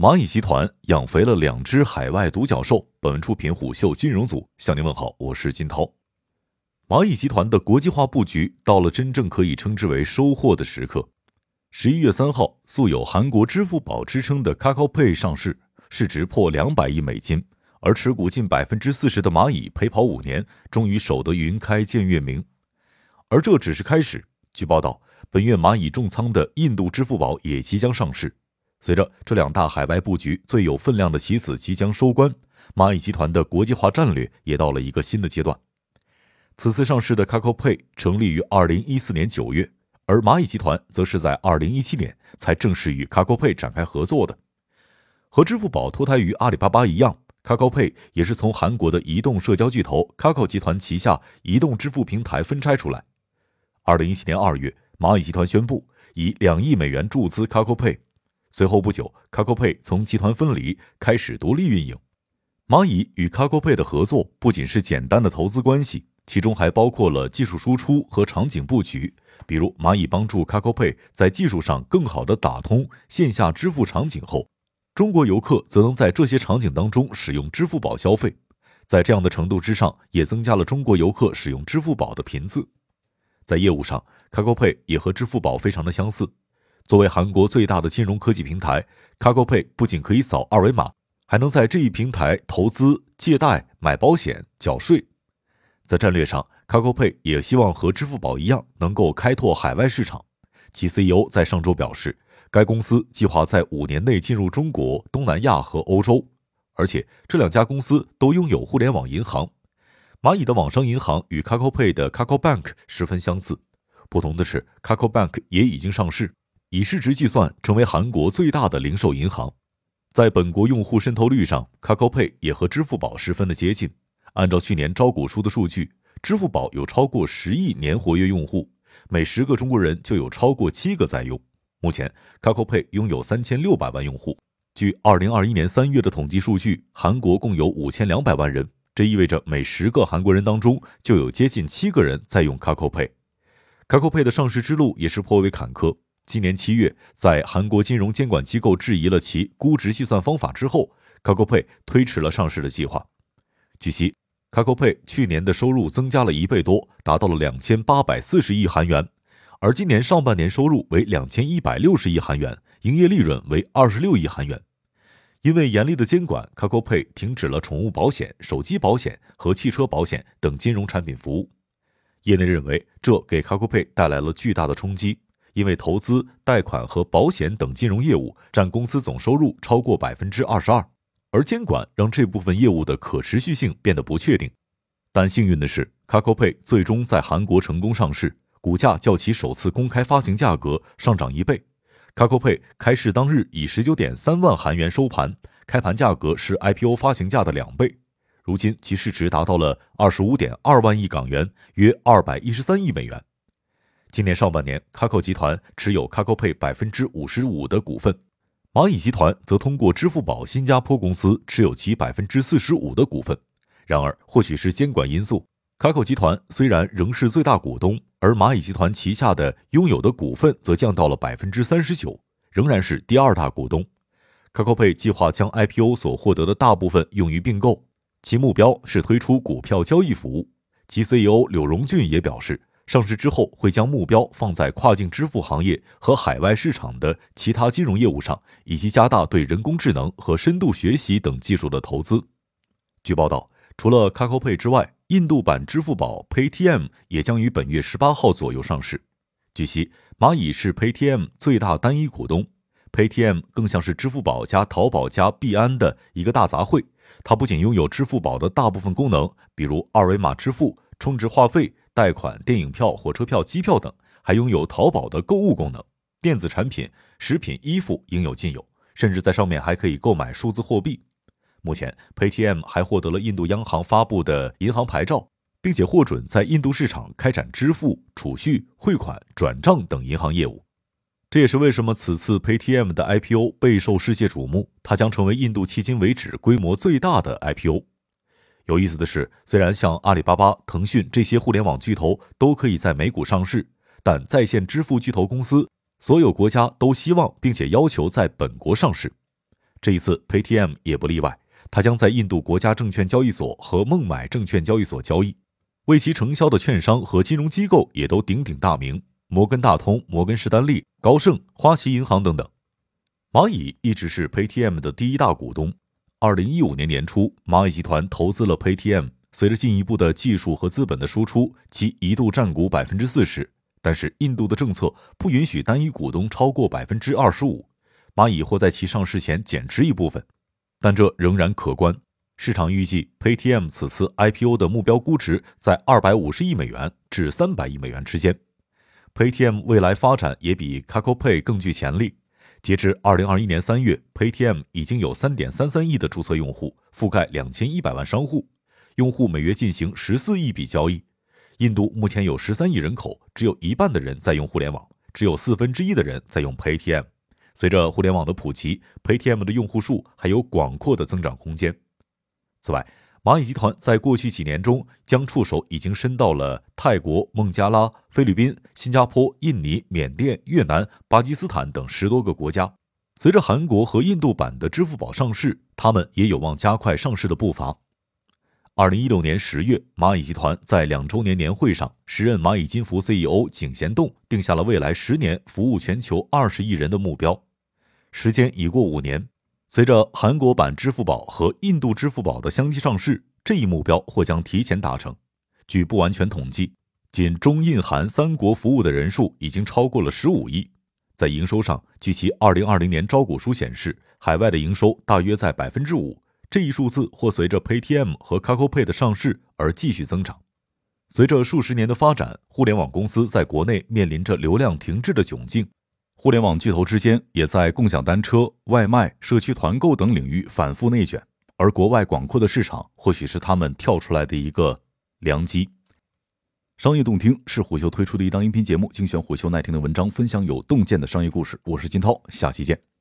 蚂蚁集团养肥了两只海外独角兽。本文出品虎嗅金融组，向您问好，我是金涛。蚂蚁集团的国际化布局到了真正可以称之为收获的时刻。十一月三号，素有“韩国支付宝”之称的 KakaoPay 上市，市值破两百亿美金，而持股近百分之四十的蚂蚁陪跑五年，终于守得云开见月明。而这只是开始。据报道，本月蚂蚁重仓的印度支付宝也即将上市。随着这两大海外布局最有分量的棋子即将收官，蚂蚁集团的国际化战略也到了一个新的阶段。此次上市的 KakaoPay 成立于二零一四年九月，而蚂蚁集团则是在二零一七年才正式与 KakaoPay 展开合作的。和支付宝脱胎于阿里巴巴一样，KakaoPay 也是从韩国的移动社交巨头 Kakao 集团旗下移动支付平台分拆出来。二零一七年二月，蚂蚁集团宣布以两亿美元注资 KakaoPay。随后不久，KakaoPay 从集团分离，开始独立运营。蚂蚁与 KakaoPay 的合作不仅是简单的投资关系，其中还包括了技术输出和场景布局。比如，蚂蚁帮助 KakaoPay 在技术上更好地打通线下支付场景后，中国游客则能在这些场景当中使用支付宝消费。在这样的程度之上，也增加了中国游客使用支付宝的频次。在业务上，KakaoPay 也和支付宝非常的相似。作为韩国最大的金融科技平台，KakaoPay 不仅可以扫二维码，还能在这一平台投资、借贷、买保险、缴税。在战略上，KakaoPay 也希望和支付宝一样，能够开拓海外市场。其 CEO 在上周表示，该公司计划在五年内进入中国、东南亚和欧洲，而且这两家公司都拥有互联网银行。蚂蚁的网商银行与 KakaoPay 的 KakaoBank 十分相似，不同的是，KakaoBank 也已经上市。以市值计算，成为韩国最大的零售银行。在本国用户渗透率上，Kakope 也和支付宝十分的接近。按照去年招股书的数据，支付宝有超过十亿年活跃用户，每十个中国人就有超过七个在用。目前，Kakope 拥有三千六百万用户。据二零二一年三月的统计数据，韩国共有五千两百万人，这意味着每十个韩国人当中就有接近七个人在用 KakoPay。Kakope 的上市之路也是颇为坎坷。今年七月，在韩国金融监管机构质疑了其估值计算方法之后，KakaoPay 推迟了上市的计划。据悉，KakaoPay 去年的收入增加了一倍多，达到了两千八百四十亿韩元，而今年上半年收入为两千一百六十亿韩元，营业利润为二十六亿韩元。因为严厉的监管，KakaoPay 停止了宠物保险、手机保险和汽车保险等金融产品服务。业内认为，这给 KakoPay 带来了巨大的冲击。因为投资、贷款和保险等金融业务占公司总收入超过百分之二十二，而监管让这部分业务的可持续性变得不确定。但幸运的是，KakaoPay 最终在韩国成功上市，股价较其首次公开发行价格上涨一倍。KakaoPay 开市当日以十九点三万韩元收盘，开盘价格是 IPO 发行价的两倍。如今其市值达到了二十五点二万亿港元，约二百一十三亿美元。今年上半年，Kakao 集团持有 KakaoPay 百分之五十五的股份，蚂蚁集团则通过支付宝新加坡公司持有其百分之四十五的股份。然而，或许是监管因素，Kakao 集团虽然仍是最大股东，而蚂蚁集团旗下的拥有的股份则降到了百分之三十九，仍然是第二大股东。KakaoPay 计划将 IPO 所获得的大部分用于并购，其目标是推出股票交易服务。其 CEO 柳荣俊也表示。上市之后，会将目标放在跨境支付行业和海外市场的其他金融业务上，以及加大对人工智能和深度学习等技术的投资。据报道，除了 KakaoPay 之外，印度版支付宝 Paytm 也将于本月十八号左右上市。据悉，蚂蚁是 Paytm 最大单一股东，Paytm 更像是支付宝加淘宝加币安的一个大杂烩。它不仅拥有支付宝的大部分功能，比如二维码支付、充值话费。贷款、电影票、火车票、机票等，还拥有淘宝的购物功能，电子产品、食品、衣服应有尽有，甚至在上面还可以购买数字货币。目前，Paytm 还获得了印度央行发布的银行牌照，并且获准在印度市场开展支付、储蓄、汇款、转账等银行业务。这也是为什么此次 Paytm 的 IPO 备受世界瞩目，它将成为印度迄今为止规模最大的 IPO。有意思的是，虽然像阿里巴巴、腾讯这些互联网巨头都可以在美股上市，但在线支付巨头公司所有国家都希望并且要求在本国上市。这一次 Paytm 也不例外，它将在印度国家证券交易所和孟买证券交易所交易。为其承销的券商和金融机构也都鼎鼎大名，摩根大通、摩根士丹利、高盛、花旗银行等等。蚂蚁一直是 Paytm 的第一大股东。二零一五年年初，蚂蚁集团投资了 Paytm，随着进一步的技术和资本的输出，其一度占股百分之四十。但是印度的政策不允许单一股东超过百分之二十五，蚂蚁或在其上市前减持一部分，但这仍然可观。市场预计，Paytm 此次 IPO 的目标估值在二百五十亿美元至三百亿美元之间。Paytm 未来发展也比 Kakao Pay 更具潜力。截至二零二一年三月，Paytm 已经有三点三三亿的注册用户，覆盖两千一百万商户，用户每月进行十四亿笔交易。印度目前有十三亿人口，只有一半的人在用互联网，只有四分之一的人在用 Paytm。随着互联网的普及，Paytm 的用户数还有广阔的增长空间。此外，蚂蚁集团在过去几年中将触手已经伸到了泰国、孟加拉、菲律宾、新加坡、印尼、缅甸、越南、巴基斯坦等十多个国家。随着韩国和印度版的支付宝上市，他们也有望加快上市的步伐。二零一六年十月，蚂蚁集团在两周年年会上，时任蚂蚁金服 CEO 井贤栋定下了未来十年服务全球二十亿人的目标。时间已过五年。随着韩国版支付宝和印度支付宝的相继上市，这一目标或将提前达成。据不完全统计，仅中印韩三国服务的人数已经超过了十五亿。在营收上，据其二零二零年招股书显示，海外的营收大约在百分之五。这一数字或随着 Paytm 和 c a c o Pay 的上市而继续增长。随着数十年的发展，互联网公司在国内面临着流量停滞的窘境。互联网巨头之间也在共享单车、外卖、社区团购等领域反复内卷，而国外广阔的市场或许是他们跳出来的一个良机。商业洞听是虎嗅推出的一档音频节目，精选虎嗅耐听的文章，分享有洞见的商业故事。我是金涛，下期见。